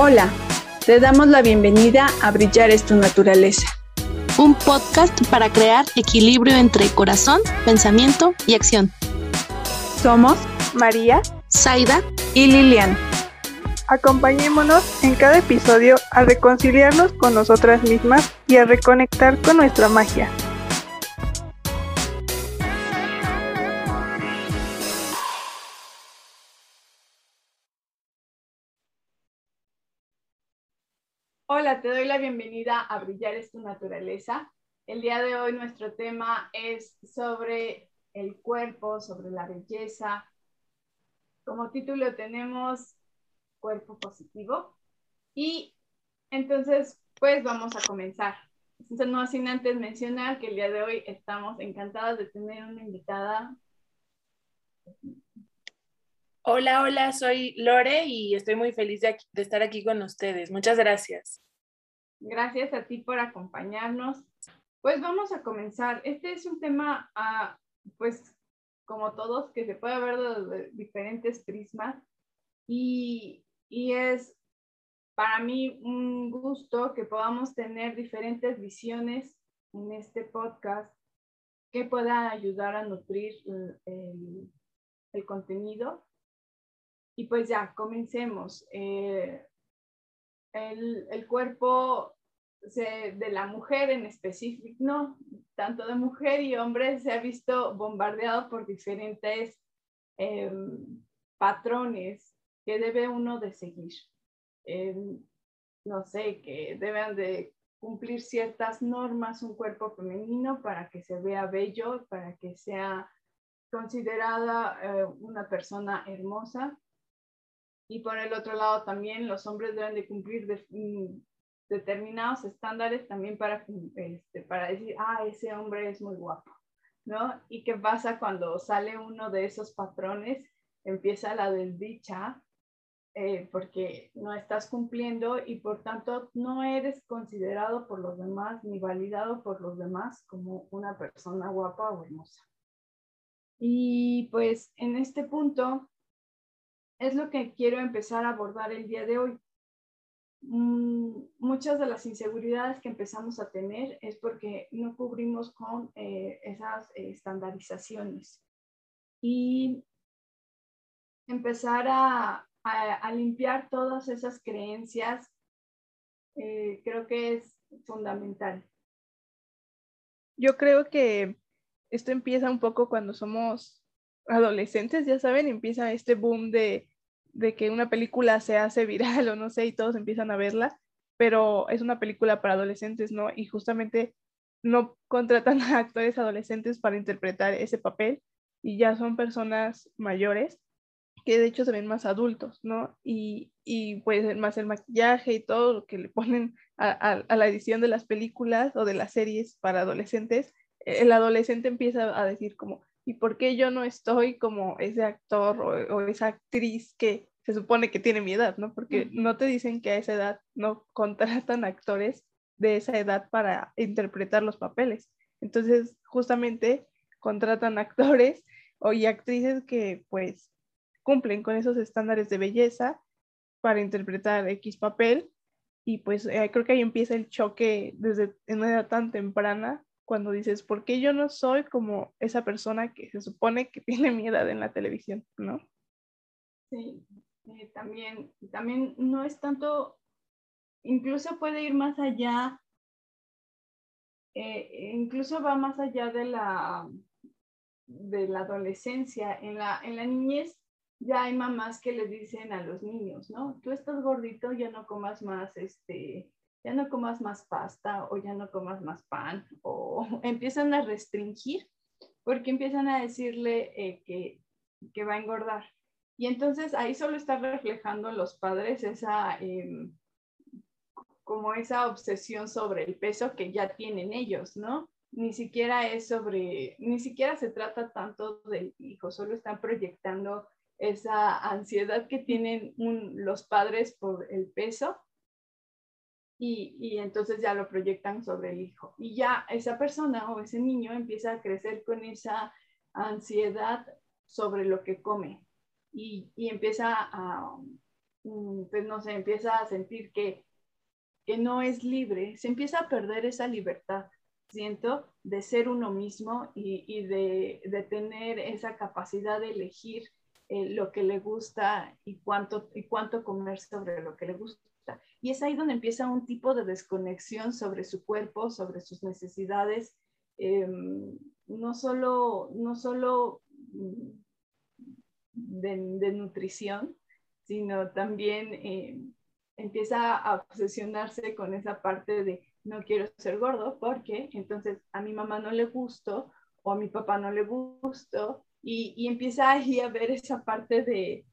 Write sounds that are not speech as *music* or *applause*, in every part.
Hola, te damos la bienvenida a Brillar es tu naturaleza. Un podcast para crear equilibrio entre corazón, pensamiento y acción. Somos María, Zaida y Lilian. Acompañémonos en cada episodio a reconciliarnos con nosotras mismas y a reconectar con nuestra magia. Hola, te doy la bienvenida a Brillar es tu naturaleza. El día de hoy nuestro tema es sobre el cuerpo, sobre la belleza. Como título tenemos cuerpo positivo. Y entonces, pues vamos a comenzar. No sin antes mencionar que el día de hoy estamos encantados de tener una invitada. Hola, hola, soy Lore y estoy muy feliz de, de, estar aquí con ustedes. Muchas gracias. Gracias a ti por acompañarnos. Pues vamos a comenzar. Este es un tema, uh, pues como todos, que se puede ver desde diferentes prismas y, y es para mí un gusto que podamos tener diferentes visiones en este podcast que puedan ayudar a nutrir el, el contenido. Y pues ya, comencemos. Eh, el, el, cuerpo de la mujer en específico, no, tanto de mujer y hombre se ha visto bombardeado por diferentes eh, patrones que debe uno seguir. Eh, no sé, que deben de cumplir ciertas normas un cuerpo femenino para que se vea bello, para que sea considerada una persona hermosa. Y por el otro lado también los hombres deben de cumplir de, mm, determinados estándares también para, este, para decir, ah, ese hombre es muy guapo, ¿no? ¿Y qué pasa cuando sale uno de esos patrones? Empieza la desdicha eh, porque no estás cumpliendo y por tanto no eres considerado por los demás ni validado por los demás como una persona guapa o hermosa. Y pues en este punto es lo que quiero empezar a abordar el día de hoy. Mm, muchas de las inseguridades que empezamos a tener es porque no cubrimos con eh, esas eh, estandarizaciones. Y empezar a, a, limpiar todas esas creencias, eh, creo que es fundamental. Yo creo que esto empieza un poco cuando somos adolescentes, ya saben, empieza este boom de, de que una película se hace viral o no sé, y todos empiezan a verla, pero es una película para adolescentes, ¿no? Y justamente no contratan a actores adolescentes para interpretar ese papel y ya son personas mayores que de hecho se ven más adultos, ¿no? Y, y pues más el maquillaje y todo lo que le ponen a, a, a, la edición de las películas o de las series para adolescentes, el adolescente empieza a decir como, ¿y por qué yo no estoy como ese actor o, o esa actriz que se supone que tiene mi edad, ¿no? Porque uh -huh. no te dicen que a esa edad no *laughs* contratan actores de esa edad para interpretar los papeles. Entonces, justamente contratan *laughs* actores o y actrices que pues cumplen con esos estándares de belleza para interpretar X papel y pues eh, creo que ahí empieza el choque desde en una edad tan temprana cuando dices, ¿por qué yo no soy como esa persona que se supone que *laughs* tiene mi edad en la televisión, no? Sí, eh, también, también no es tanto, incluso puede ir más allá, eh, incluso va más allá de la, de la adolescencia, en la, en la niñez ya hay mamás que les dicen a los niños, ¿no? Tú estás gordito, ya no comas más, este, ya no comas más pasta o ya no comas más pan o *laughs* empiezan a restringir porque empiezan a decirle eh, que, que, va a engordar. Y entonces ahí solo está reflejando los padres esa, eh, como esa obsesión sobre el peso que ya tienen ellos, ¿no? Ni siquiera es sobre, ni siquiera se trata tanto del hijo, solo están proyectando esa ansiedad que tienen los padres por el peso y, y, entonces ya lo proyectan sobre el hijo. Y ya esa persona o ese niño empieza a crecer con esa ansiedad sobre lo que come y, y empieza a, mm, pues no se empieza a sentir que, que no es libre, se empieza a perder esa libertad, siento, de ser uno mismo y, de, de, tener esa capacidad de elegir eh, lo que le gusta y cuánto, y cuánto comer sobre lo que le gusta. Y es ahí donde empieza un tipo de desconexión sobre su cuerpo, sobre sus necesidades, em, no solo, no solo mm, de, nutrición, sino también eh, empieza a obsesionarse con esa parte de no quiero ser gordo porque entonces a mi mamá no le gusto o a mi papá no le gusto y, empieza ahí a ver esa parte de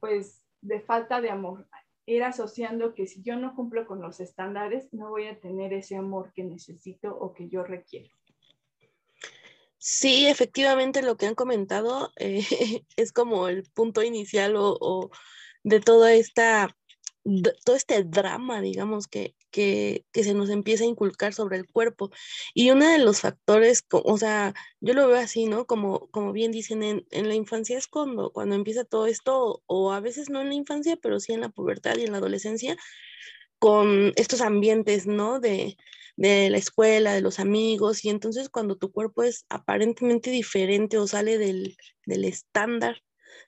pues de falta de amor ir asociando que si yo no cumplo con los estándares no voy a tener ese amor que necesito o que yo requiero. Sí, efectivamente lo que han comentado eh, *laughs* es como el punto inicial o, de toda esta, todo este drama, digamos, que, que, se nos empieza a inculcar sobre el cuerpo. Y uno de los factores, o sea, yo lo veo así, ¿no? Como, como bien dicen, en, la infancia es cuando, cuando empieza todo esto, o a veces no en la infancia, pero sí en la pubertad y en la adolescencia, con estos ambientes, ¿no? De, de la escuela, de los amigos, y entonces cuando tu cuerpo es aparentemente diferente o sale del, estándar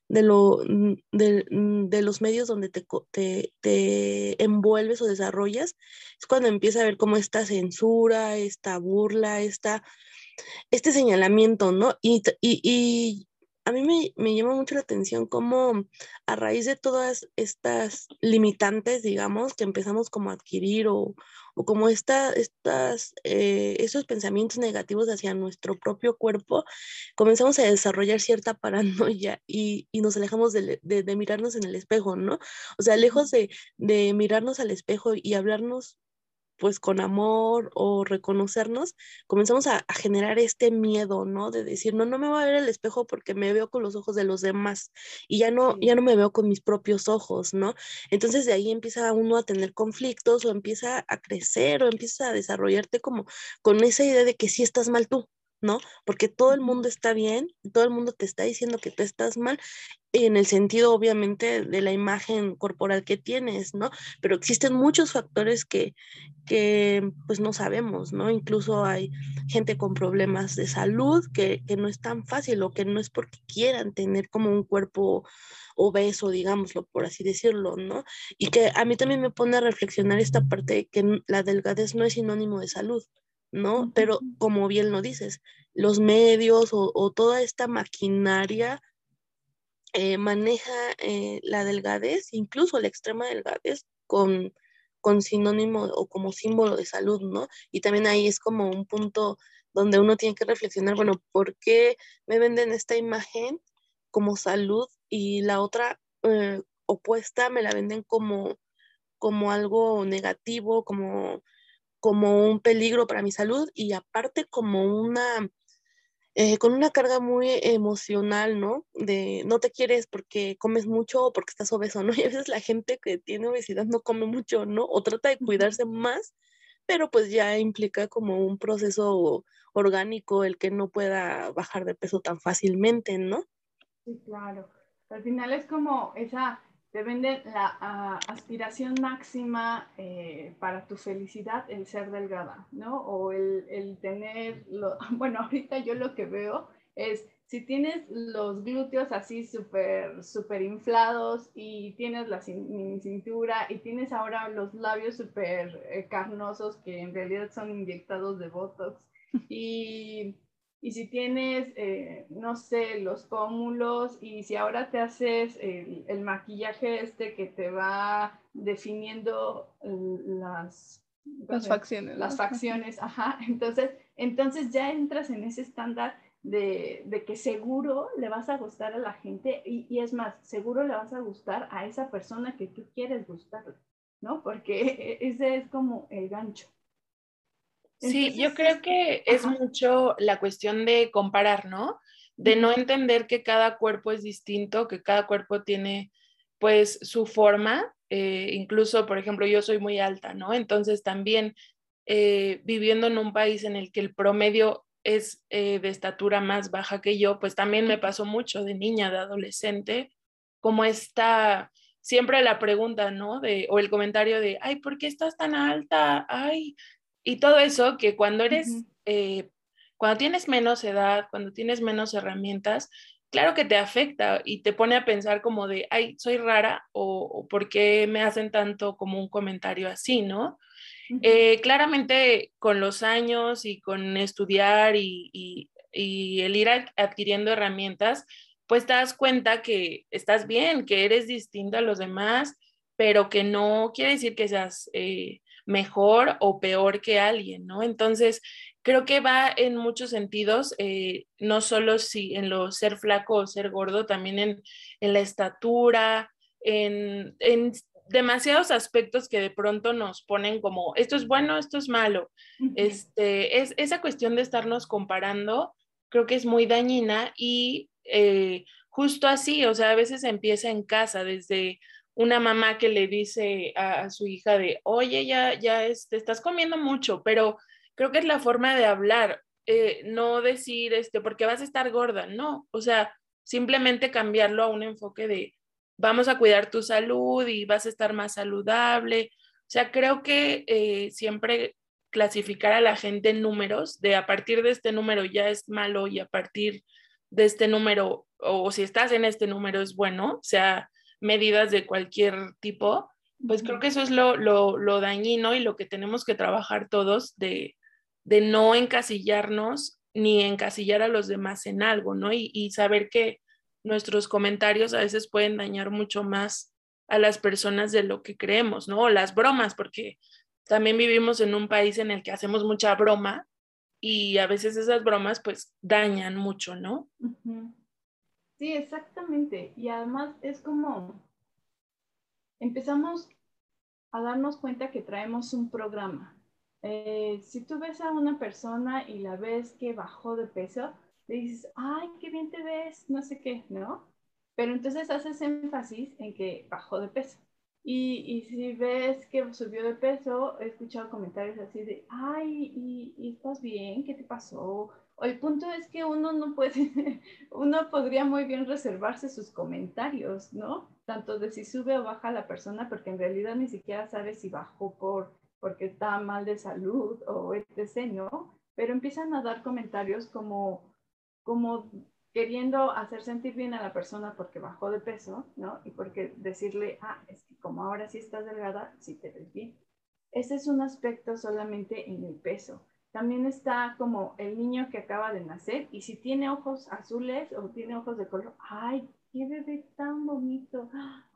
de, lo, mm, mm, de, los medios donde te, te, envuelves o desarrollas, es cuando empieza a ver como esta censura, esta burla, esta, este señalamiento, ¿no? Y, y, a mí me, me, llama mucho la atención cómo a raíz de todas estas limitantes, digamos, que empezamos como a adquirir o, o como esta, estas, eh, esos pensamientos negativos hacia nuestro propio cuerpo, comenzamos a desarrollar cierta paranoia y, y nos alejamos de, de, mirarnos en el espejo, ¿no? O sea, lejos de, de mirarnos al espejo y hablarnos pues con amor o reconocernos, comenzamos a, generar este miedo, ¿no? De decir, no, no me voy a ver el espejo porque me veo con los ojos de los demás y ya no, ya no me veo con mis propios ojos, ¿no? Entonces de ahí empieza uno a tener conflictos o empieza a crecer o empieza a desarrollarte como con esa idea de que sí estás mal tú, ¿no? Porque todo el mundo está bien, todo el mundo te está diciendo que tú estás mal, en el sentido obviamente de la imagen corporal que tienes, ¿no? Pero existen muchos factores que, que pues no sabemos, ¿no? Incluso hay gente con problemas de salud que, que no es tan fácil o que no es porque quieran tener como un cuerpo obeso, digámoslo, por así decirlo, ¿no? Y que a mí también me pone a reflexionar esta parte de que la delgadez no es sinónimo de salud, ¿no? Pero como bien lo dices, los medios o, toda esta maquinaria eh, maneja eh, la delgadez, incluso la extrema delgadez, con, con sinónimo o como símbolo de salud, ¿no? Y también ahí es como un punto donde uno tiene que reflexionar, bueno, ¿por qué me venden esta imagen como salud y la otra eh, opuesta me la venden como, como algo negativo, como como un peligro para mi salud y aparte como una, eh, con una carga muy emocional, ¿no? De no te quieres porque comes mucho o porque estás obeso, ¿no? *laughs* Y a veces la gente que tiene obesidad no come mucho, ¿no? O trata de cuidarse más, pero pues ya implica como un proceso orgánico el que no pueda bajar de peso tan fácilmente, ¿no? Sí, claro. Al final es como esa te venden la ah, aspiración máxima eh, para tu felicidad, el ser delgada, ¿no? O el, el tener, lo, *laughs* bueno, ahorita yo lo que veo es, si tienes los glúteos así súper, súper inflados y tienes la cintura y tienes ahora los labios súper eh, carnosos que en realidad son inyectados de Botox y y si tienes, eh, no sé, los pómulos y si ahora te haces el, maquillaje este que te va definiendo las, las facciones. Las facciones, ajá. Entonces, entonces ya entras en ese estándar de, de, que seguro le vas a gustar a la gente y, y, es más, seguro le vas a gustar a esa persona que tú quieres gustarle, ¿no? Porque ese es como el gancho. Sí, yo creo que es mucho la cuestión de comparar, ¿no? De no entender que cada cuerpo es distinto, que cada cuerpo tiene pues su forma. Eh, incluso, por ejemplo, yo soy muy alta, ¿no? Entonces también eh, viviendo en un país en el que el promedio es eh, de estatura más baja que yo, pues también me pasó mucho de niña, de adolescente, como esta siempre la pregunta, ¿no? De, o el comentario de, ay, ¿por qué estás tan alta? Ay, y todo eso que cuando eres, eh, cuando tienes menos edad, cuando tienes menos herramientas, claro que te afecta y te pone a pensar como de, ay, soy rara o, por qué me hacen tanto como un comentario así, ¿no? Eh, claramente con los años y con estudiar y, y, y el ir adquiriendo herramientas, pues te das cuenta que estás bien, que eres distinta a los demás, pero que no quiere decir que seas eh, mejor o peor que alguien, ¿no? Entonces, creo que va en muchos sentidos, eh, no solo si en lo ser flaco o ser gordo, también en, la estatura, en, en, demasiados aspectos que de pronto nos ponen como, esto es bueno, esto es malo. Este, es, esa cuestión de estarnos comparando, creo que es muy dañina y eh, justo así, o sea, a veces empieza en casa, desde una mamá que le dice a, su hija de, oye, ya, ya te estás comiendo mucho, pero creo que es la forma de hablar, eh, no decir, este, porque vas a estar gorda, no, o sea, simplemente cambiarlo a un enfoque de, vamos a cuidar tu salud y vas a estar más saludable. O sea, creo que eh, siempre clasificar a la gente en números, de a partir de este número ya es malo y a partir de este número, o si estás en este número es bueno, o sea, medidas de cualquier tipo, pues creo que eso es lo, lo, dañino y lo que tenemos que trabajar todos de, de, no encasillarnos ni encasillar a los demás en algo, ¿no? Y, y saber que nuestros comentarios a veces pueden dañar mucho más a las personas de lo que creemos, ¿no? O las bromas, porque también vivimos en un país en el que hacemos mucha broma y a veces esas bromas pues dañan mucho, ¿no? Sí, exactamente. Y además es como empezamos a darnos cuenta que traemos un programa. Eh, si tú ves a una persona y la ves que bajó de peso, le dices, ay, qué bien te ves, no sé qué, ¿no? Pero entonces haces énfasis en que bajó de peso. Y, si ves que subió de peso, he escuchado comentarios así de, ay, ¿y, estás bien? ¿Qué te pasó? El punto es que uno no puede, *laughs* uno podría muy bien reservarse sus comentarios, ¿no? Tanto de si sube o baja la persona, porque en realidad ni siquiera sabe si bajó por, porque está mal de salud o etc., ¿no? Pero empiezan a dar comentarios como, como queriendo hacer sentir bien a la persona porque bajó de peso, ¿no? Y porque decirle, ah, es que como ahora sí estás delgada, sí te ves bien. Ese es un aspecto solamente en el peso. También está como el niño que acaba de nacer y si tiene ojos azules o tiene ojos de color, ay, qué bebé tan bonito,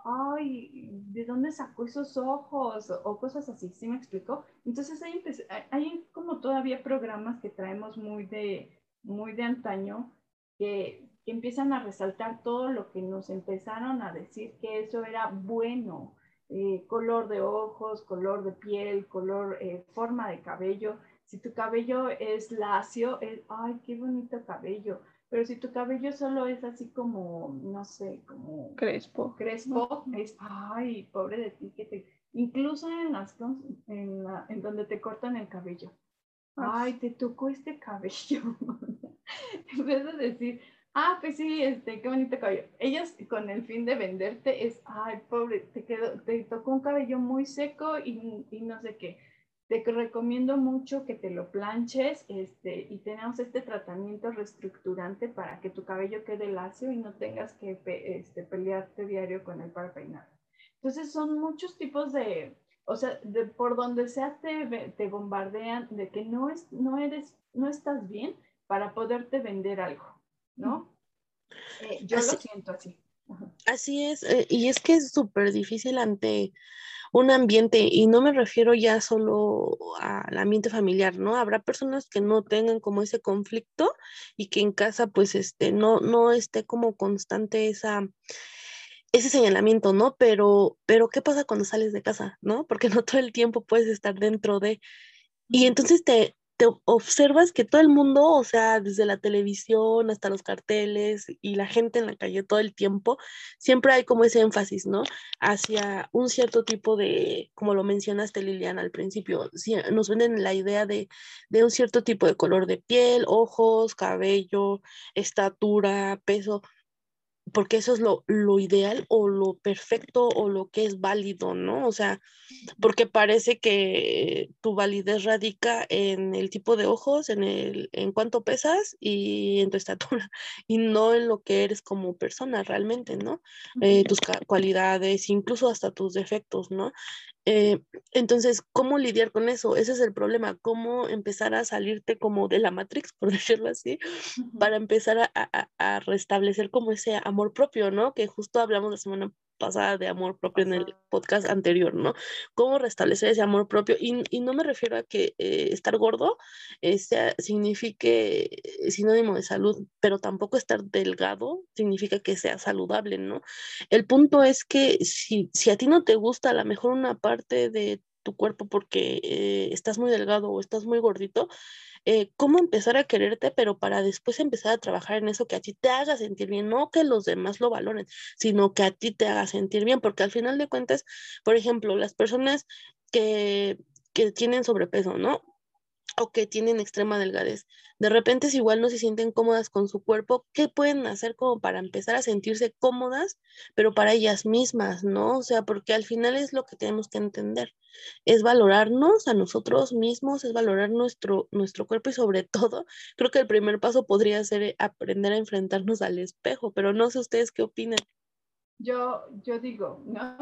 ay, ¿de dónde sacó esos ojos? O, cosas así, ¿sí me explico? Entonces hay, hay como todavía programas que traemos muy de, muy de antaño que, empiezan a resaltar todo lo que nos empezaron a decir que eso era bueno, eh, color de ojos, color de piel, color, eh, forma de cabello. Si tu cabello es lacio, es, ay, qué bonito cabello. Pero si tu cabello solo es así como, no sé, como... Crespo. Crespo, es, ay, pobre de ti, que te... Incluso en las, en, en donde te cortan el cabello. Ay, te tocó este cabello. *laughs* en vez de decir, ah, pues sí, este, qué bonito cabello. Ellos con el fin de venderte es, ay, pobre, te, quedó, te tocó un cabello muy seco y, y no sé qué. Te recomiendo mucho que te lo planches este, y tenemos este tratamiento reestructurante para que tu cabello quede lacio y no tengas que este, pelearte diario con el para peinar. Entonces son muchos tipos de, o sea, de, por donde sea te, te bombardean de que no, es, no, eres, no estás bien, para poderte vender algo, ¿no? Eh, yo lo siento así. Así es, eh, y es que es súper difícil ante un ambiente, y no me refiero ya solo al ambiente familiar, ¿no? Habrá personas que no tengan como ese conflicto y que en casa pues este, no, no esté como constante esa, ese señalamiento, ¿no? Pero, pero ¿qué pasa cuando sales de casa, ¿no? Porque *laughs* no todo el tiempo puedes estar dentro de... Y entonces te, observas que todo el mundo, o sea, desde la televisión hasta los carteles y la gente en la calle todo el tiempo, siempre hay como ese énfasis, ¿no? Hacia un cierto tipo de, como lo mencionaste Liliana al principio, nos venden la idea de, de un cierto tipo de color de piel, ojos, cabello, estatura, peso, porque eso es lo, lo, ideal o lo perfecto o lo que es válido, ¿no? O sea, porque parece que tu validez radica en el tipo de ojos, en, el, en cuánto pesas y en tu estatura, *laughs* y no en lo que eres como persona realmente, ¿no? Eh, tus cualidades, incluso hasta tus defectos, ¿no? Eh, entonces, ¿cómo lidiar con eso? Ese es el problema, cómo empezar a salirte como de la Matrix, por *laughs* decirlo así, para empezar a, a, a, restablecer como ese amor propio, ¿no? Que justo hablamos la semana pasada de amor propio en el podcast anterior, ¿no? Cómo restablecer ese amor propio. Y, y no me refiero a que eh, estar gordo eh, sea, signifique eh, sinónimo de salud, pero tampoco estar delgado significa que sea saludable, ¿no? El punto es que si, si a ti no te gusta a lo mejor una parte de tu cuerpo porque eh, estás muy delgado o estás muy gordito, eh, cómo empezar a quererte, pero para después empezar a trabajar en eso que a ti te haga sentir bien, no que los demás lo valoren, sino que a ti te haga sentir bien, porque al final de cuentas, por ejemplo, las personas que, que tienen sobrepeso, ¿no? Que tienen extrema delgadez. De repente, si igual no se sienten cómodas con su cuerpo, ¿qué pueden hacer como para empezar a sentirse cómodas, pero para ellas mismas, ¿no? O sea, porque al final es lo que tenemos que entender, es valorarnos a nosotros mismos, es valorar nuestro, nuestro cuerpo y sobre *laughs* todo, creo que el primer paso podría ser aprender a enfrentarnos al espejo, pero no sé ustedes qué opinan. Yo, yo digo, ¿no?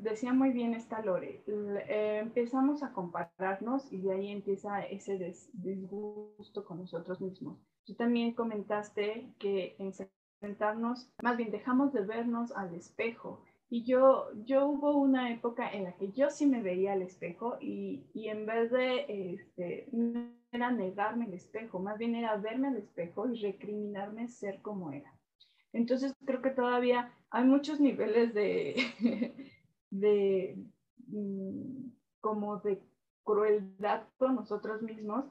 decía muy bien esta Lore, eh, empezamos a compararnos y de ahí empieza ese disgusto con nosotros mismos. Tú también comentaste que en sentarnos, más bien dejamos de vernos al espejo. Y yo, yo hubo una época en la que yo sí me veía al espejo y, y en vez de, este, era negarme el espejo, más bien era verme al espejo y recriminarme ser como era. Entonces creo que todavía hay muchos niveles de, *laughs* de mm, como de crueldad con nosotros mismos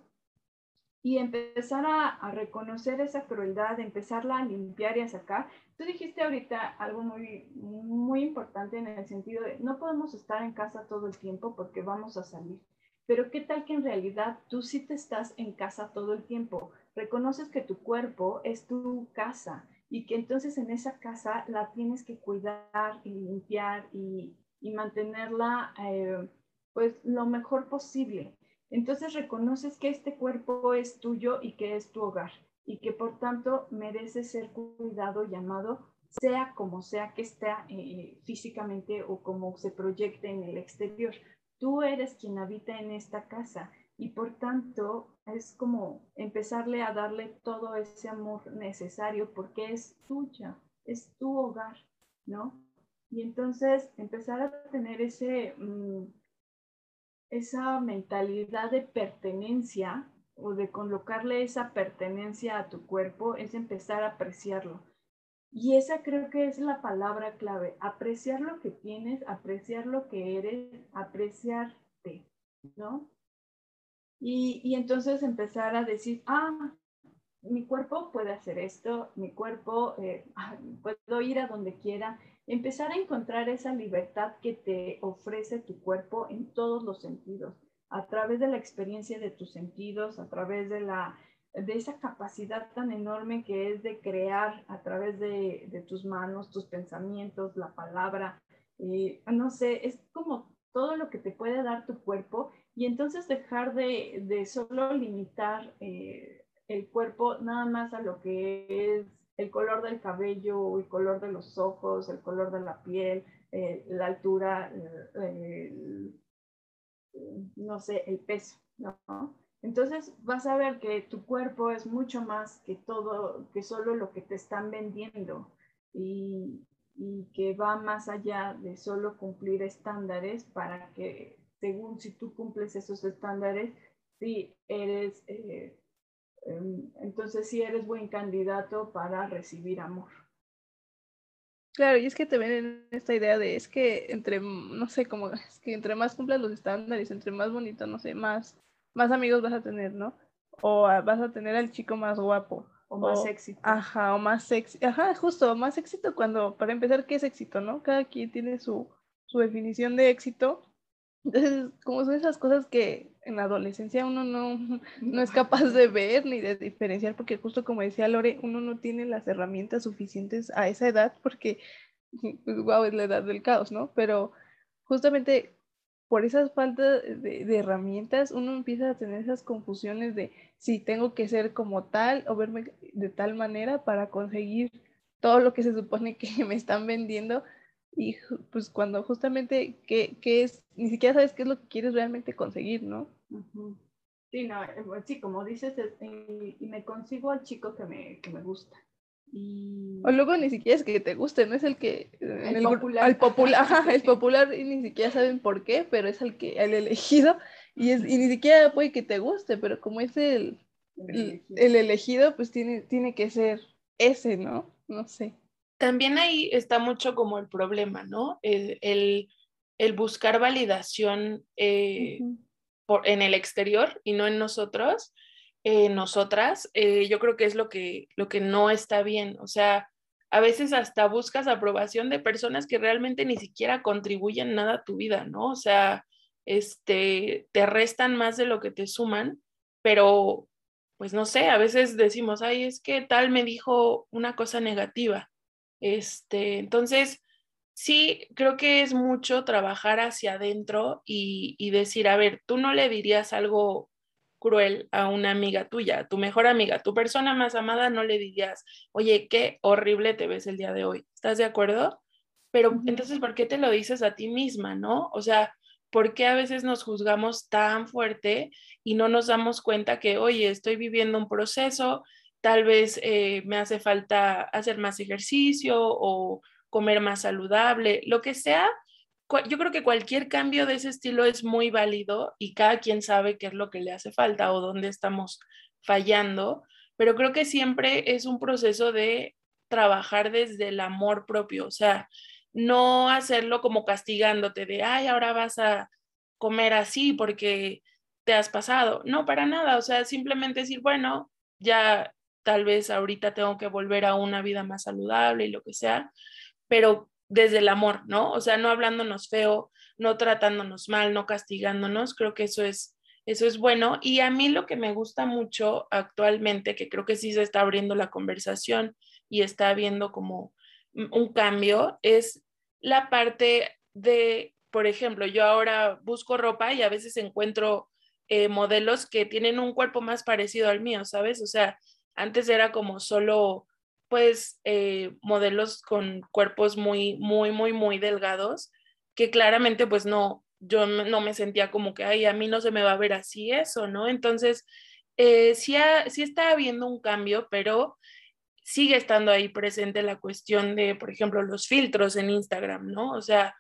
y empezar a, reconocer esa crueldad, empezarla a limpiar y a sacar. Tú dijiste ahorita algo muy, muy importante en el sentido de no podemos estar en casa todo el tiempo porque vamos a salir. Pero qué tal que en realidad tú sí te estás en casa todo el tiempo. Reconoces que tu cuerpo es tu casa y que entonces en esa casa la tienes que cuidar y limpiar y, mantenerla eh, pues lo mejor posible. Entonces reconoces que este cuerpo es tuyo y que es tu hogar y que por tanto merece ser cuidado y amado, sea como sea que esté eh, físicamente o como se proyecte en el exterior. Tú eres quien habita en esta casa y por tanto es como empezarle a darle todo ese amor necesario porque es tuya, es tu hogar, ¿no? Y entonces empezar a tener ese, mm, esa mentalidad de pertenencia o de colocarle esa pertenencia a tu cuerpo es empezar a apreciarlo. Y esa creo que es la palabra clave, apreciar lo que tienes, apreciar lo que eres, apreciarte, ¿no? Y, entonces empezar a decir, ah, mi cuerpo puede hacer esto, mi cuerpo, eh, ah, puedo ir a donde quiera. Empezar a encontrar esa libertad que te ofrece tu cuerpo en todos los sentidos, a través de la experiencia de tus sentidos, a través de, la, de esa capacidad tan enorme que es de crear a través de, tus manos, tus pensamientos, la palabra. Eh, no sé, es como todo lo que te puede dar tu cuerpo y entonces dejar de, solo limitar eh, el cuerpo nada más a lo que es el color del cabello, el color de los ojos, el color de la piel, eh, la altura, no sé, el peso. Entonces vas a ver que tu cuerpo es mucho más que todo, que solo lo que te están vendiendo y, y que va más allá de solo cumplir estándares para que según si tú cumples esos estándares, si eres, eh, em, entonces sí eres buen candidato para recibir amor. Claro, y es que te ven esta idea de, es que entre, no sé, como, es que entre más cumplas los estándares, entre más bonito, no sé, más, más amigos vas a tener, ¿no? O vas a tener al chico más guapo. O más éxito. Ajá, o más éxito. Ajá, justo, más éxito cuando, para empezar, ¿qué es éxito, no? Cada quien tiene su, su definición de éxito entonces, como son esas cosas que en la adolescencia uno no, *laughs* no es capaz de ver ni de diferenciar, porque justo como decía Lore, uno no tiene las herramientas suficientes a esa edad, porque, *laughs* pues, wow, es la edad del caos, ¿no? Pero justamente por esas faltas de, de, herramientas, uno empieza a tener esas confusiones de si tengo que ser como tal o verme de tal manera para conseguir todo lo que se supone que *laughs* me están vendiendo. Y pues cuando justamente, ¿qué, qué es? Ni siquiera sabes qué es lo que quieres realmente conseguir, ¿no? Sí, no, eh, sí, como dices, y, me consigo al chico que me, que me gusta. O luego ni siquiera es que te guste, no es el que el, popular. popular, *laughs* el popular y ni siquiera saben por qué, pero es el que el elegido y, es, y ni siquiera puede que te guste, pero como es el, el, elegido. pues tiene, tiene que ser ese, ¿no? No sé. También ahí está mucho como el problema, ¿no? El, el, el buscar validación eh, por, en el exterior y no en nosotros eh, nosotras, eh, yo creo que es lo que, lo que no está bien. O sea, a veces hasta buscas aprobación de personas que realmente ni siquiera contribuyen nada a tu vida, ¿no? O sea, este, te restan más de lo que te suman, pero pues no sé, a veces decimos, ay, es que tal me dijo una cosa negativa. Este, entonces, sí, creo que es mucho trabajar hacia adentro y, y decir, a ver, tú no le dirías algo cruel a una amiga tuya, tu mejor amiga, tu persona más amada, no le dirías, oye, qué horrible te ves el día de hoy. ¿Estás de acuerdo? Pero entonces, ¿por qué te lo dices a ti misma, no? O sea, ¿por qué a veces nos juzgamos tan fuerte y no nos damos cuenta que, oye, estoy viviendo un proceso, tal vez eh, me hace falta hacer más ejercicio o comer más saludable, lo que sea, yo creo que cualquier cambio de ese estilo es muy válido y cada quien sabe qué es lo que le hace falta o dónde estamos fallando, pero creo que siempre es un proceso de trabajar desde el amor propio, o sea, no hacerlo como castigándote de, ay, ahora vas a comer así porque te has pasado. No, para nada, o sea, simplemente decir, bueno, ya tal vez ahorita tengo que volver a una vida más saludable y lo que sea, pero desde el amor, ¿no? O sea, no hablándonos feo, no tratándonos mal, no castigándonos, creo que eso es, eso es bueno. Y a mí lo que me gusta mucho actualmente, que creo que sí se está abriendo la conversación y está habiendo como un cambio, es la parte de, por ejemplo, yo ahora busco ropa y a veces encuentro eh, modelos que tienen un cuerpo más parecido al mío, ¿sabes? O sea, antes era como solo pues eh, modelos con cuerpos muy, muy, muy, muy delgados, que claramente pues no, yo no me sentía como que, ay, a mí no se me va a ver así eso, ¿no? Entonces, eh, sí, sí está habiendo un cambio, pero sigue estando ahí presente la cuestión de, por ejemplo, los filtros en Instagram, ¿no? O sea,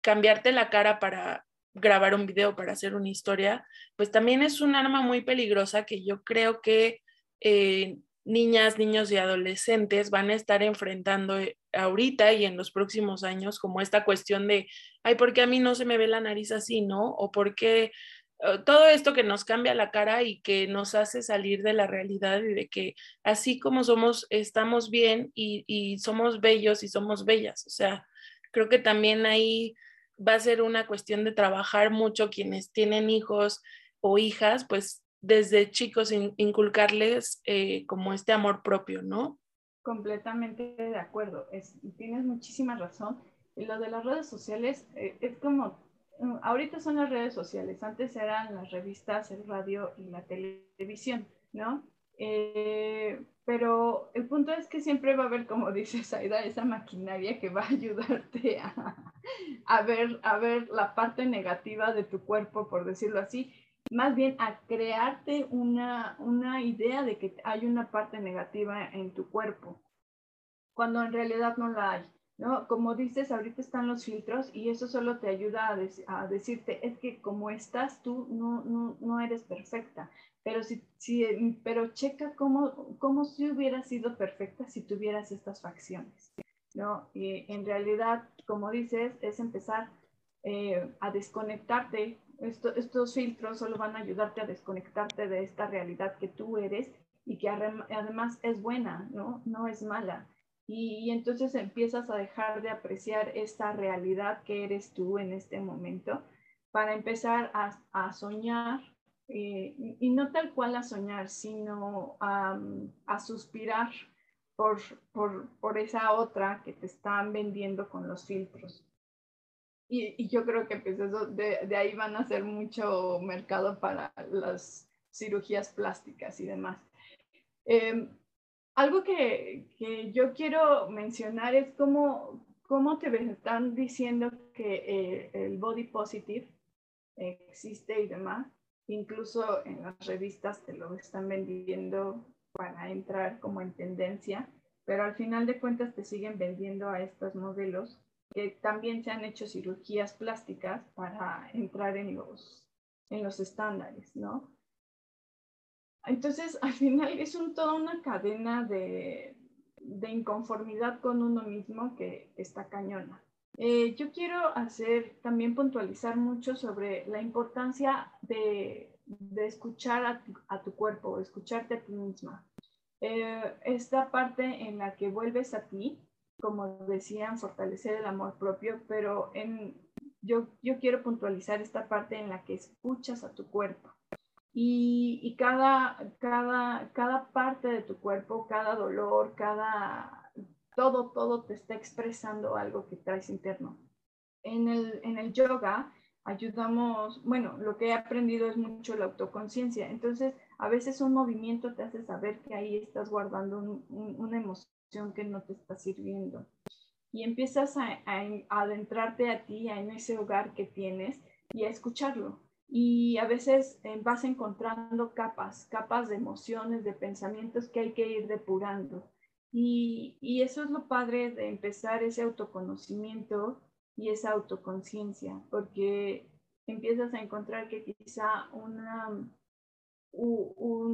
cambiarte la cara para grabar un video, para hacer una historia, pues también es un arma muy peligrosa que yo creo que eh, niñas, niños y adolescentes van a estar enfrentando eh, ahorita y en los próximos años como esta cuestión de, ay, ¿por qué a mí no se me ve la nariz así, no? O por qué eh, todo esto que nos cambia la cara y que nos hace salir de la realidad y de que así como somos, estamos bien y, y somos bellos y somos bellas. O sea, creo que también ahí va a ser una cuestión de trabajar mucho quienes tienen hijos o hijas, pues desde chicos inculcarles eh, como este amor propio, ¿no? Completamente de acuerdo, es, tienes muchísima razón. Y lo de las redes sociales eh, es como, mm, ahorita son las redes sociales, antes eran las revistas, el radio y la televisión, ¿no? Eh, pero el punto es que siempre va a haber, como *laughs* dice Saida, esa maquinaria que va a ayudarte a, ver, a ver la parte negativa de tu cuerpo, por decirlo así, más bien a crearte una, una idea de que hay una parte negativa en tu cuerpo, cuando en realidad no la hay. ¿no? Como dices, ahorita están los filtros y eso solo te ayuda a, decirte, es que como estás tú no, no, no eres perfecta, pero, si, si, pero checa cómo, cómo si hubieras sido perfecta si tuvieras estas facciones. ¿no? Y en realidad, como dices, es empezar eh, a desconectarte estos filtros solo van a ayudarte a desconectarte de esta realidad que tú eres y que además es buena, ¿no? No es mala. Y, entonces empiezas a dejar de apreciar esta realidad que eres tú en este momento para empezar a, soñar eh, y no tal cual a soñar, sino a, a suspirar por, por, por, esa otra que te están vendiendo con los filtros. Y, y yo creo que pues eso, de, de, ahí van a ser mucho mercado para las cirugías plásticas y demás. Eh, algo que, que, yo quiero mencionar es cómo, cómo te están diciendo que eh, el body positive existe y demás. Incluso en las revistas te lo están vendiendo para entrar como en tendencia, pero al final de cuentas te siguen vendiendo a estos modelos que también se han hecho cirugías plásticas para entrar en los, en los estándares, ¿no? Entonces, al final es un, toda una cadena de, de inconformidad con uno mismo que está cañona. Eh, yo quiero hacer también puntualizar mucho sobre la importancia de, de escuchar a tu, a tu, cuerpo, escucharte a ti misma. Eh, esta parte en la que vuelves a ti, como decían, fortalecer el amor propio, pero en, yo, yo quiero puntualizar esta parte en la que escuchas a tu cuerpo. Y, y cada, cada, cada parte de tu cuerpo, cada dolor, cada todo, todo te está expresando algo que traes interno. En el, en el yoga ayudamos, bueno, lo que he aprendido es mucho la autoconciencia. Entonces, a veces un movimiento te hace saber que ahí estás guardando una emoción que no te está sirviendo. Y empiezas a, adentrarte a ti, en ese hogar que tienes y a escucharlo. Y a veces eh, vas encontrando capas, capas de emociones, de pensamientos que hay que ir depurando. Y, eso es lo padre de empezar ese autoconocimiento y esa autoconciencia, porque empiezas a encontrar que quizá un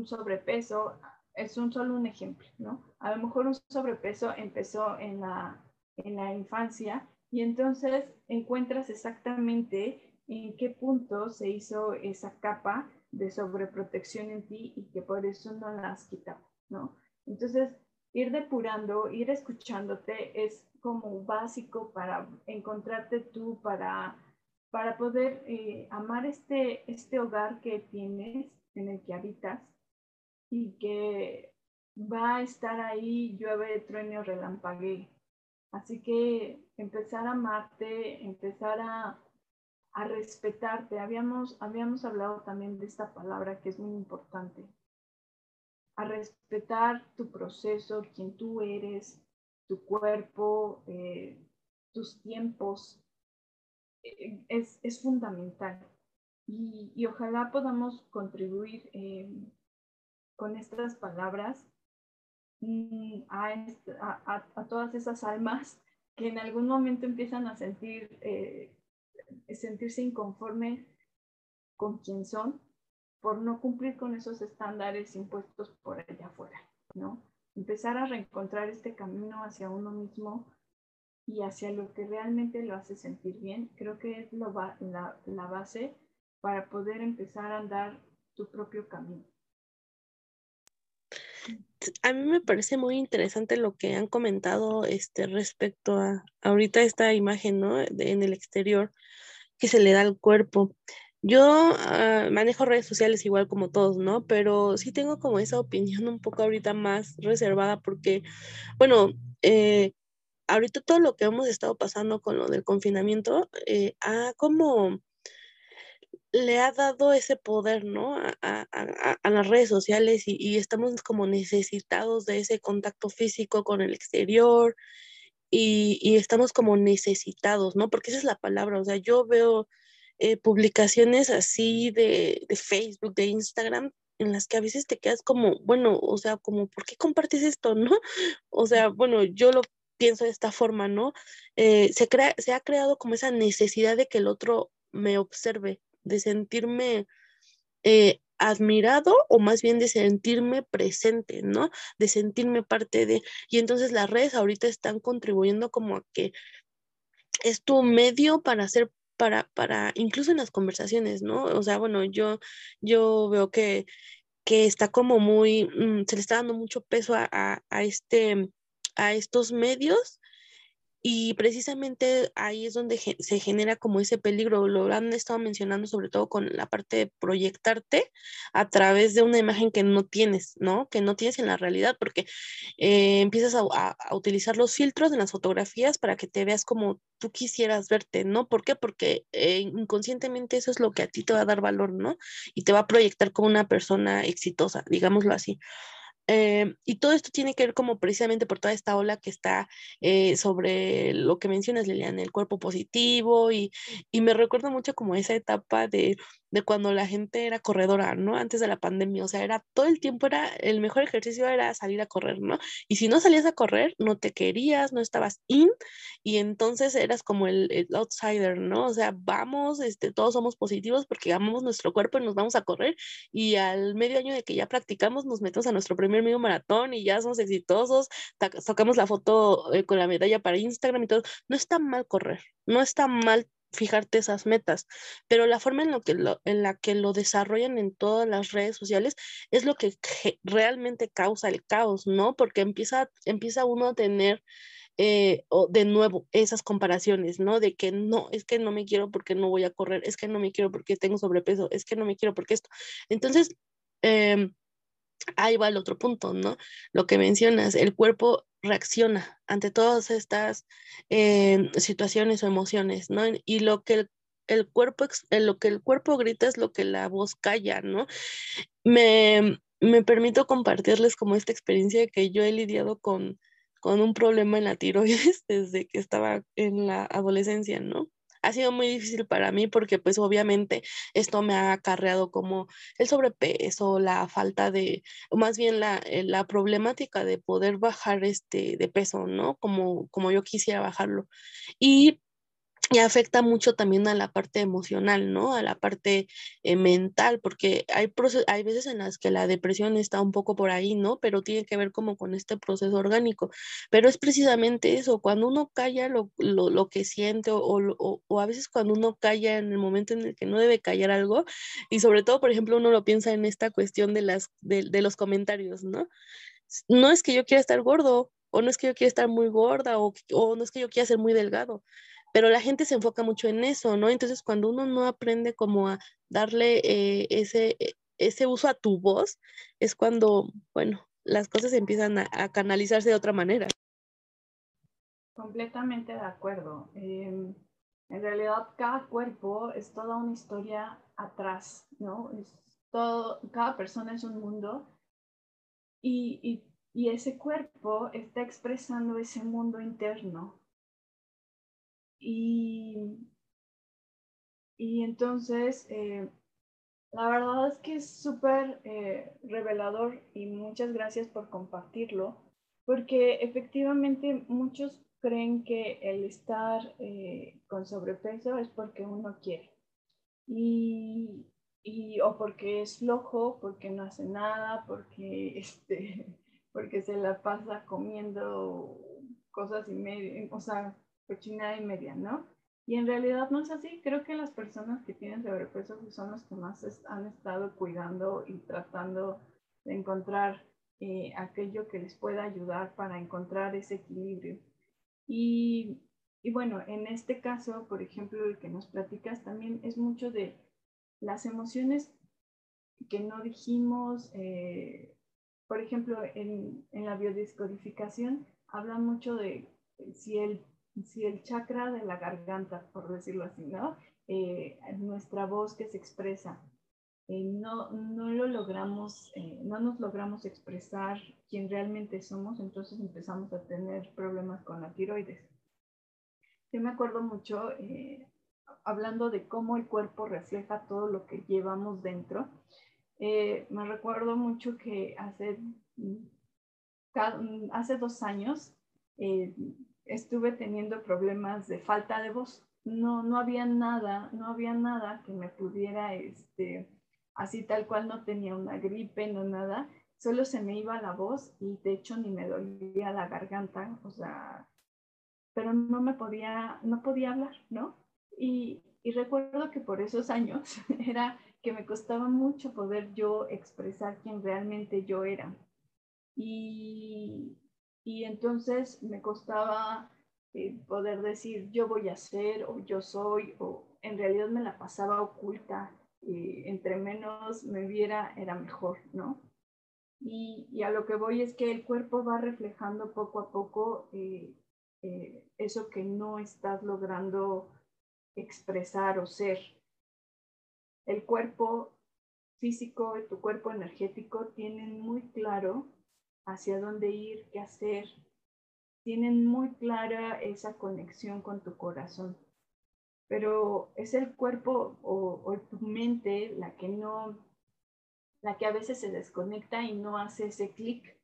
sobrepeso es un solo un ejemplo, ¿no? A lo mejor un sobrepeso empezó en la, en la infancia y entonces encuentras exactamente en qué punto se hizo esa capa de sobreprotección en ti y que por eso no la has quitado, ¿no? Entonces, ir depurando, ir escuchándote es como básico para encontrarte tú, para, para poder eh, amar este, este hogar que tienes, en el que habitas y que va a estar ahí llueve, trueno, relampague. Así que empezar a amarte, empezar a, a respetarte. Habíamos, habíamos hablado también de esta palabra que es muy importante, a respetar tu proceso, quien tú eres, tu cuerpo, eh, tus tiempos, eh, es, es, fundamental. Y, y, ojalá podamos contribuir eh, con estas palabras mm, a, a, a, todas esas almas que en algún momento empiezan a sentir, sentirse inconformes con quien son por no cumplir con esos estándares impuestos por allá afuera, ¿no? Empezar a reencontrar este camino hacia uno mismo y hacia lo que realmente lo hace sentir bien, creo que es lo la, la base para poder empezar a andar tu propio camino. A mí me parece muy interesante lo que han comentado este, respecto a ahorita esta imagen, ¿no? En el exterior que se le da al cuerpo. Yo ah, manejo redes sociales igual como todos, ¿no? Pero sí tengo como esa opinión un poco ahorita más reservada porque, bueno, eh, ahorita todo lo que hemos estado pasando con lo del confinamiento, eh, ha como le ha dado ese poder, ¿no? A, a, a las redes sociales y, y, estamos como necesitados de ese contacto físico con el exterior y, y, estamos como necesitados, ¿no? Porque esa es la palabra, o sea, yo veo eh, publicaciones así de, de, Facebook, de Instagram, en las que a veces te quedas como, bueno, o sea, como, ¿por qué compartes esto, no? *laughs* O sea, bueno, yo lo pienso de esta forma, ¿no? Eh, se, crea, se ha creado como esa necesidad de que el otro me observe, de sentirme eh, admirado o más bien de sentirme presente, ¿no? De sentirme parte de... Y entonces las redes ahorita están contribuyendo como a que es tu medio para ser para, para, incluso en las conversaciones, ¿no? O sea, bueno, yo, yo veo que, que está como muy, mm, se le está dando mucho peso a, a, a, este, a estos medios Y precisamente ahí es donde se genera como ese peligro. Lo han estado mencionando sobre todo con la parte de proyectarte a través de una imagen que no tienes, ¿no? Que no tienes en la realidad, porque eh, empiezas a, utilizar los filtros en las fotografías para que te veas como tú quisieras verte, ¿no? ¿Por qué? Porque eh, inconscientemente eso es lo que a ti te va a dar valor, ¿no? Y te va a proyectar como una persona exitosa, digámoslo así. Eh, y todo esto tiene que ver como precisamente por toda esta ola que está eh, sobre lo que mencionas, Lilian, el cuerpo positivo y, y me recuerda mucho como esa etapa de de cuando la gente era corredora, ¿no? Antes de la pandemia, o sea, era todo el tiempo, era el mejor ejercicio era salir a correr, ¿no? Y si no salías a correr, no te querías, no estabas in, y entonces eras como el, outsider, ¿no? O sea, vamos, este, todos somos positivos porque amamos nuestro cuerpo y nos vamos a correr, y al medio año de que ya practicamos, nos metemos a nuestro primer medio maratón y ya somos exitosos, sacamos la foto eh, con la medalla para Instagram y todo. No está mal correr, no está mal fijarte esas metas, pero la forma en, lo que en la que lo desarrollan en todas las redes sociales es lo que realmente causa el caos, ¿no? Porque empieza, empieza uno a tener eh, de nuevo esas comparaciones, ¿no? De que no, es que no me quiero porque no voy a correr, es que no me quiero porque tengo sobrepeso, es que no me quiero porque esto. Entonces, em, ahí va el otro punto, ¿no? Lo que mencionas, el cuerpo reacciona ante todas estas eh, situaciones o emociones, ¿no? Y lo que el, cuerpo, lo que el cuerpo grita es lo que la voz calla, ¿no? Me, me permito compartirles como esta experiencia de que yo he lidiado con, con un problema en la tiroides *laughs* desde que estaba en la adolescencia, ¿no? Ha sido muy difícil para mí porque pues obviamente esto me ha acarreado como el sobrepeso, la falta de, más bien la, eh, la problemática de poder bajar este de peso, ¿no? Como, como yo quisiera bajarlo. Y y afecta mucho también a la parte emocional, ¿no? A la parte eh, mental, porque hay, hay veces en las que la depresión está un poco por ahí, ¿no? Pero tiene que ver como con este proceso orgánico. Pero es precisamente eso, cuando uno calla lo, lo, que siente o, o, o, a veces cuando uno calla en el momento en el que no debe callar algo, y sobre todo, por ejemplo, uno lo piensa en esta cuestión de, las, de, de los comentarios, ¿no? No es que yo quiera estar gordo, o no es que yo quiera estar muy gorda, o, o no es que yo quiera ser muy delgado pero la gente se enfoca mucho en eso, ¿no? Entonces, cuando uno no aprende como a darle eh, ese, e, ese uso a tu voz, es cuando, bueno, las cosas empiezan a, canalizarse de otra manera. Completamente de acuerdo. Em, en realidad, cada cuerpo es toda una historia atrás, ¿no? Es todo, cada persona es un mundo y, y, y ese cuerpo está expresando ese mundo interno, y, y entonces, eh, la verdad es que es súper eh, revelador y muchas gracias por compartirlo, porque efectivamente muchos creen que el estar eh, con sobrepeso es porque uno quiere. Y, y, o porque es flojo, porque no hace nada, porque, *laughs* este, porque se la pasa comiendo cosas y medio, o sea, cochinada y media, ¿no? Y en realidad no es así. Creo que las personas que tienen sobrepeso son los que más han estado cuidando y tratando de encontrar eh, aquello que les pueda ayudar para encontrar ese equilibrio. Y, y, bueno, en este caso, por ejemplo, el que nos platicas también es mucho de las emociones que no dijimos. Eh, por ejemplo, en, en la biodescodificación hablan mucho de si el si el chakra de la garganta, por decirlo así, ¿no? Eh, nuestra voz que se expresa. Eh, no, no lo logramos, eh, no nos logramos expresar quién realmente somos, entonces empezamos a tener problemas con la tiroides. Yo me acuerdo mucho, hablando de cómo el cuerpo refleja todo lo que llevamos dentro, me recuerdo mucho que hace, hace dos años estuve teniendo problemas de falta de voz. No, no había nada, no había nada que me pudiera, este, así tal cual no tenía una gripe, no nada, solo se me iba la voz y de hecho ni me dolía la garganta, o sea, pero no me podía, no podía hablar, ¿no? Y, y recuerdo que por esos años *laughs* era que me costaba mucho poder yo expresar quién realmente yo era. Y, y entonces me costaba poder decir yo voy a ser o yo soy o en realidad me la pasaba oculta y entre menos me viera era mejor, ¿no? Y, a lo que voy es que el cuerpo va reflejando poco a poco eh, eh, eso que no estás logrando expresar o ser. El cuerpo físico y tu cuerpo energético tienen muy claro hacia dónde ir, qué hacer, tienen muy clara esa conexión con tu corazón. Pero es el cuerpo o, tu mente la que no, la que a veces se desconecta y no hace ese clic.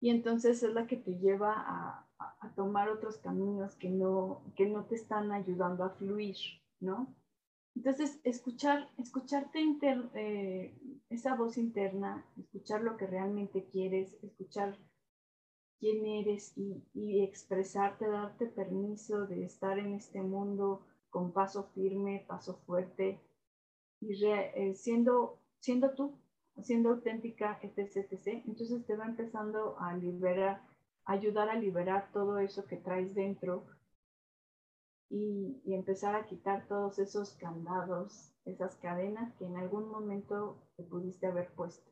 Y entonces es la que te lleva a, tomar otros caminos que no, que no te están ayudando a fluir, ¿no? Entonces, escuchar, escucharte eh, esa voz interna, escuchar lo que realmente quieres, escuchar quién eres y, expresarte, darte permiso de estar en este mundo con paso firme, paso fuerte y eh, siendo, siendo tú, siendo auténtica, etc, etc. Entonces te va empezando a liberar, ayudar a liberar todo eso que traes dentro y, empezar a quitar todos esos candados, esas cadenas que en algún momento te pudiste haber puesto.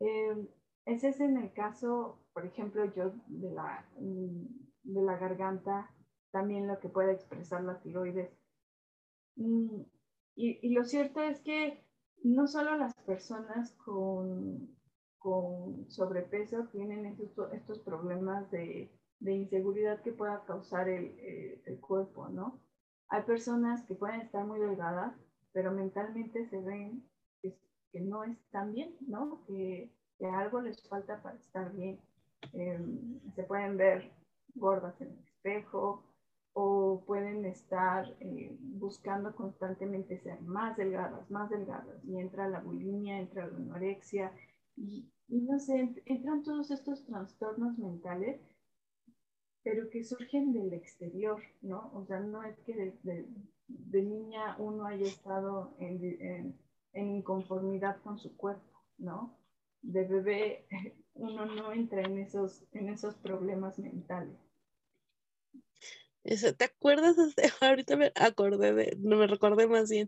Eh, ese es en el caso, por ejemplo, yo de la, mm, de la garganta, también lo que puede expresar la tiroides. Mm, y, lo cierto es que no solo las personas con, con sobrepeso tienen estos, estos problemas de, de, inseguridad que pueda causar el, eh, el, cuerpo, ¿no? Hay personas que pueden estar muy delgadas, pero mentalmente se ven que, que no están bien, ¿no? Que, que algo les falta para estar bien. Em, se pueden ver gordas en el espejo o pueden estar eh, buscando constantemente ser más delgadas, más delgadas. Y entra la bulimia, entra la anorexia y, no sé, entran todos estos trastornos mentales, pero que surgen del exterior, ¿no? O sea, no es que de, niña uno haya estado en, en inconformidad con su cuerpo, ¿no? de bebé *laughs* uno no entra en esos, en esos problemas mentales. ¿Te acuerdas? *laughs* Ahorita me acordé de, no me recordé más bien,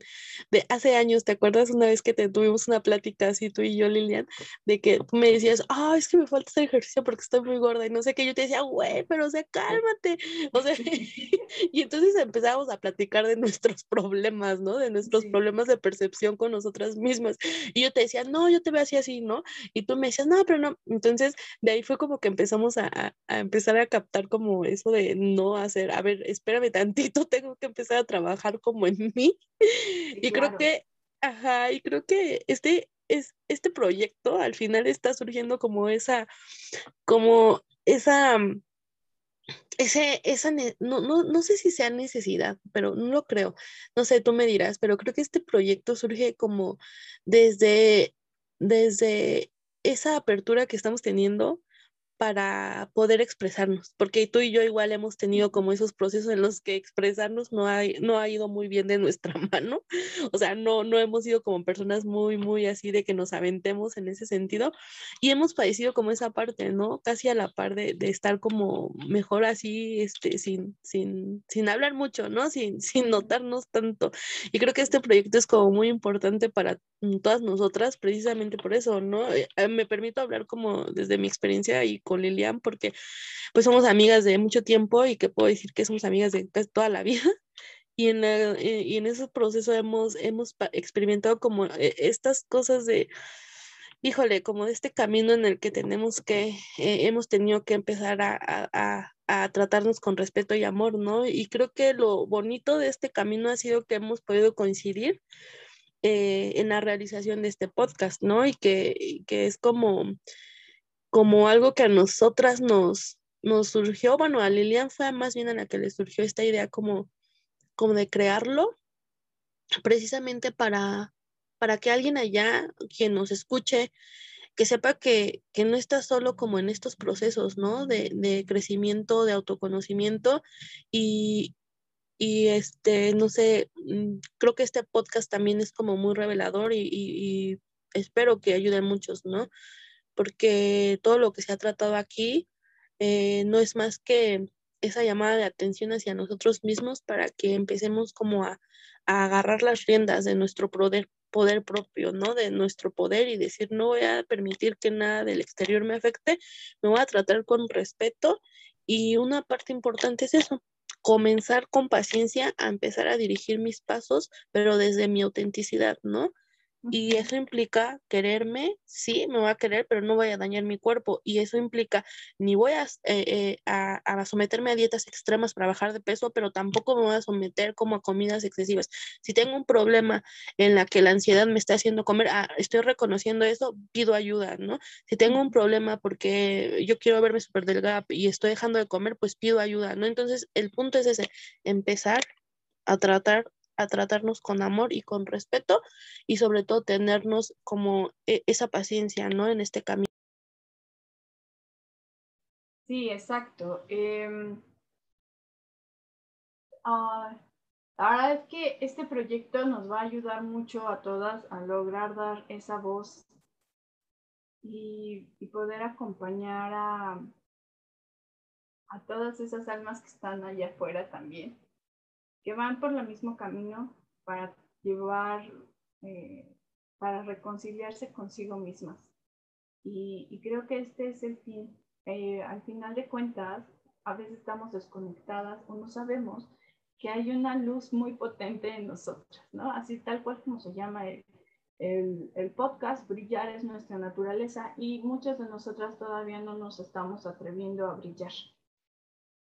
de hace años, ¿te acuerdas una vez que te tuvimos una plática así tú y yo, Lilian, de que me decías, ah, es que me falta hacer ejercicio porque estoy muy gorda y no sé qué, yo te decía, güey, pero o sea, cálmate, o sea, *laughs* y entonces empezábamos a platicar de nuestros problemas, ¿no? De nuestros problemas de percepción con nosotras mismas, y yo te decía, no, yo te veo así, así, ¿no? Y tú me decías, no, pero no, entonces de ahí fue como que empezamos a, a empezar a captar como eso de no hacer, ver, espérame tantito, *laughs* tengo que empezar a trabajar como en mí. y creo que, ajá, y creo que este, es, este proyecto al final está surgiendo como esa, como esa, ese, esa, no, no, no sé si sea necesidad, pero no lo creo. No sé, tú me dirás, pero creo que este proyecto surge como desde, desde esa apertura que estamos teniendo para poder expresarnos, porque tú y yo igual hemos tenido como esos procesos en los que expresarnos no ha, no ha ido muy bien de nuestra *laughs* mano, o sea, no, no hemos sido como personas muy, muy así de que nos aventemos en ese sentido y hemos padecido como esa parte, ¿no? Casi a la par de, de estar como mejor así, este, sin, sin, sin hablar mucho, ¿no? Sin, *laughs* sin notarnos tanto. Y creo que este proyecto es como muy importante para todas nosotras, precisamente por eso, ¿no? Eh, me permito hablar como desde mi experiencia y con Lilian porque pues somos amigas de mucho tiempo y que puedo decir que somos amigas de toda la vida. *laughs* Y en, eh, y en ese proceso hemos, hemos experimentado como eh, estas cosas de, híjole, como de este camino en el que tenemos que, eh, hemos tenido que empezar a, a, a, tratarnos con respeto y amor, ¿no? Y creo que lo bonito de este camino ha sido que hemos podido coincidir en la realización de este podcast, ¿no? Y que, que es como como algo que a nosotras nos, nos surgió, bueno, a Lilian fue más bien a la que le surgió esta idea como, como de crearlo, precisamente para, para que alguien allá, quien nos escuche, que sepa que, que no está solo como en estos procesos, ¿no? De, de crecimiento, de autoconocimiento y, y este, no sé, mm, creo que este podcast también es como muy revelador y, y, y espero que ayude a muchos, ¿no? Porque todo lo que se ha tratado aquí eh, no es más que, esa llamada de atención hacia nosotros mismos para que empecemos como a, agarrar las riendas de nuestro poder, poder propio, ¿no? De nuestro poder y decir, no voy a permitir que nada del exterior me afecte, me voy a tratar con respeto y una parte importante es eso, comenzar con paciencia a empezar a dirigir mis pasos, pero desde mi autenticidad, ¿no? Y eso implica quererme, sí, me voy a querer, pero no voy a dañar mi cuerpo. Y eso implica, ni voy a, eh, eh, a, a, someterme a dietas extremas para bajar de peso, pero tampoco me voy a someter como a comidas excesivas. Si tengo un problema en la que la ansiedad me está haciendo comer, ah, estoy reconociendo eso, pido ayuda, ¿no? Si tengo un problema porque yo quiero verme súper delgada y estoy dejando de comer, pues pido ayuda, ¿no? Entonces, el punto es ese, empezar a tratar a tratarnos con amor y con respeto y sobre todo tenernos como e, esa paciencia, ¿no? En este camino. Sí, exacto. Eh, la verdad es que este proyecto nos va a ayudar mucho a todas a lograr dar esa voz y, y poder acompañar a, a todas esas almas que están allá afuera también que van por el mismo camino para llevar, eh, para reconciliarse consigo mismas. Y, y, creo que este es el fin. Eh, al final de cuentas, a veces estamos desconectadas o no sabemos que hay una luz muy potente en nosotras, ¿no? Así tal cual como se llama el, el, el, podcast, brillar es nuestra naturaleza y muchas de nosotras todavía no nos estamos atreviendo a brillar.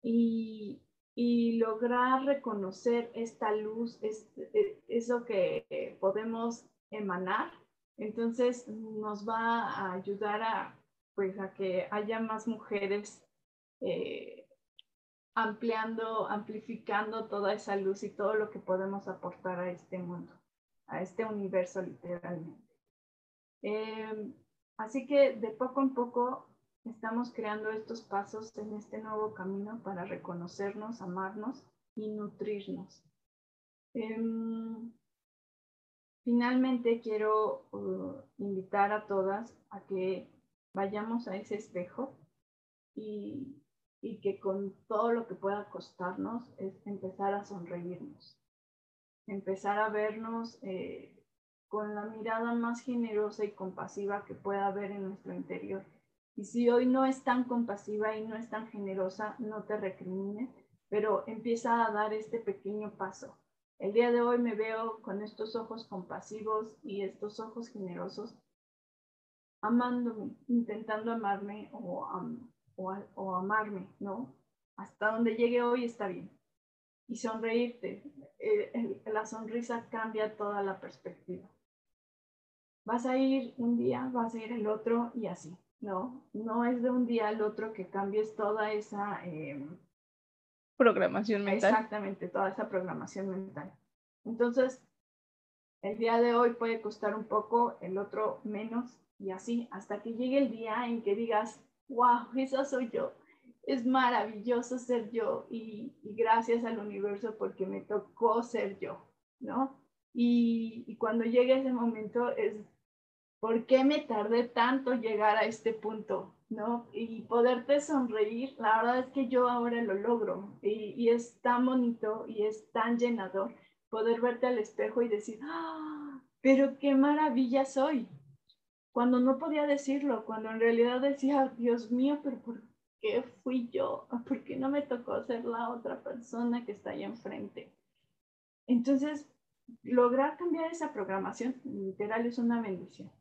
Y, y lograr reconocer esta luz, es, e, eso que podemos emanar, entonces nos va a ayudar a, pues, a que haya más mujeres eh, ampliando, amplificando toda esa luz y todo lo que podemos aportar a este mundo, a este universo literalmente. Eh, así que de poco en poco Estamos creando estos pasos en este nuevo camino para reconocernos, amarnos y nutrirnos. Um, finalmente quiero uh, invitar a todas a que vayamos a ese espejo y, y, que con todo lo que pueda costarnos es empezar a sonreírnos, empezar a vernos eh, con la mirada más generosa y compasiva que pueda haber en nuestro interior y si hoy no es tan compasiva y no es tan generosa, no te recrimines, pero empieza a dar este pequeño paso. El día de hoy me veo con estos ojos compasivos y estos ojos generosos, amándome, intentando amarme o, o, amarme, ¿no? Hasta donde llegue hoy está bien. Y sonreírte. La sonrisa cambia toda la perspectiva. Vas a ir un día, vas a ir el otro y así. No, no es de un día al otro que cambies toda esa em, programación mental. Exactamente, toda esa programación mental. Entonces, el día de hoy puede costar un poco, el otro menos, y así, hasta que llegue el día en que digas, wow, esa soy yo. Es maravilloso ser yo y, y gracias al universo porque me tocó ser yo, ¿no? Y, y cuando llegue ese momento es ¿por qué me tardé tanto llegar a este punto? ¿No? Y poderte sonreír, la verdad es que yo ahora lo logro y, y es tan bonito y es tan llenador poder verte al espejo y decir, ¡Ah, pero qué maravilla soy. Cuando no podía decirlo, cuando en realidad decía, Dios mío, pero ¿por qué fui yo? ¿Por qué no me tocó ser la otra persona que está ahí enfrente? Entonces, lograr cambiar esa programación literal es una bendición.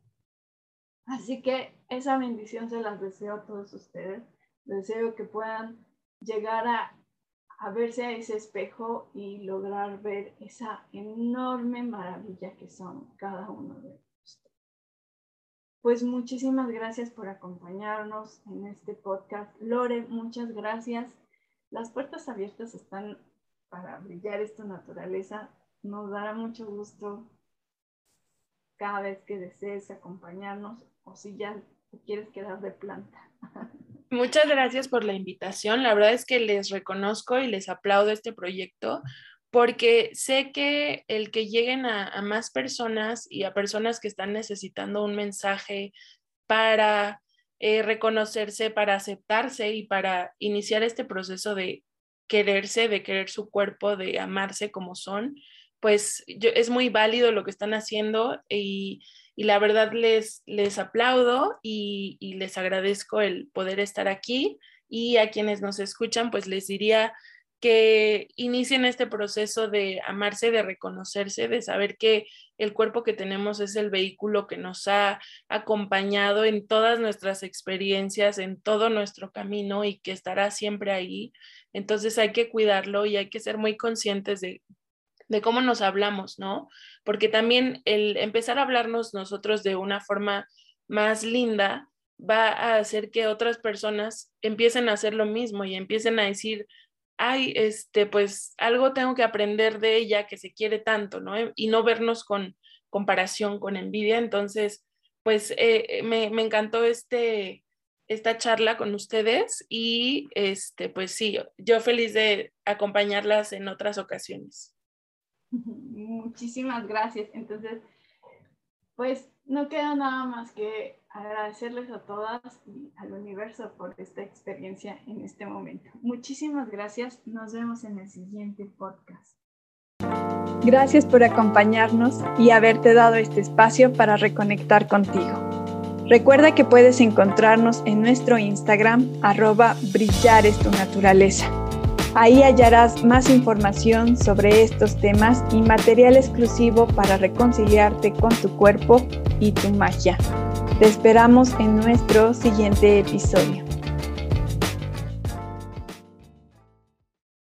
Así que esa bendición se las deseo a todos ustedes. Deseo que puedan llegar a, a verse a ese espejo y lograr ver esa enorme maravilla que son cada uno de ustedes. Pues muchísimas gracias por acompañarnos en este podcast. Lore, muchas gracias. Las puertas abiertas están para brillar esta naturaleza. Nos dará mucho gusto cada vez que desees acompañarnos si ya te quieres quedar de planta. Muchas gracias por la invitación. La verdad es que les reconozco y les aplaudo este proyecto porque sé que el que lleguen a, más personas y a personas que están necesitando un mensaje para eh, reconocerse, para aceptarse y para iniciar este proceso de quererse, de querer su cuerpo, de amarse como son, pues yo, es muy válido lo que están haciendo y, la verdad les, les aplaudo y, y, les agradezco el poder estar aquí y a quienes nos escuchan, pues les diría que inicien este proceso de amarse, de reconocerse, de saber que el cuerpo que tenemos es el vehículo que nos ha acompañado en todas nuestras experiencias, en todo nuestro camino y que estará siempre ahí. Entonces hay que cuidarlo y hay que ser muy conscientes de, de cómo nos hablamos, ¿no? Porque también el empezar a hablarnos nosotros de una forma más linda va a hacer que otras personas empiecen a hacer lo mismo y empiecen a decir, ay, este, pues algo tengo que aprender de ella que se quiere tanto, ¿no? Y no vernos con comparación, con envidia. Entonces, pues eh, eh, me, encantó este, esta charla con ustedes y este, pues sí, yo feliz de acompañarlas en otras ocasiones. *laughs* Muchísimas gracias. Entonces, pues no queda nada más que agradecerles a todas y al universo por esta experiencia en este momento. Muchísimas gracias. Nos vemos en el siguiente podcast. Gracias por acompañarnos y haberte dado este espacio para reconectar contigo. Recuerda que puedes encontrarnos en nuestro Instagram, arroba brillar es tu naturaleza. Ahí hallarás más información sobre estos temas y material exclusivo para reconciliarte con tu cuerpo y tu magia. Te esperamos en nuestro siguiente episodio.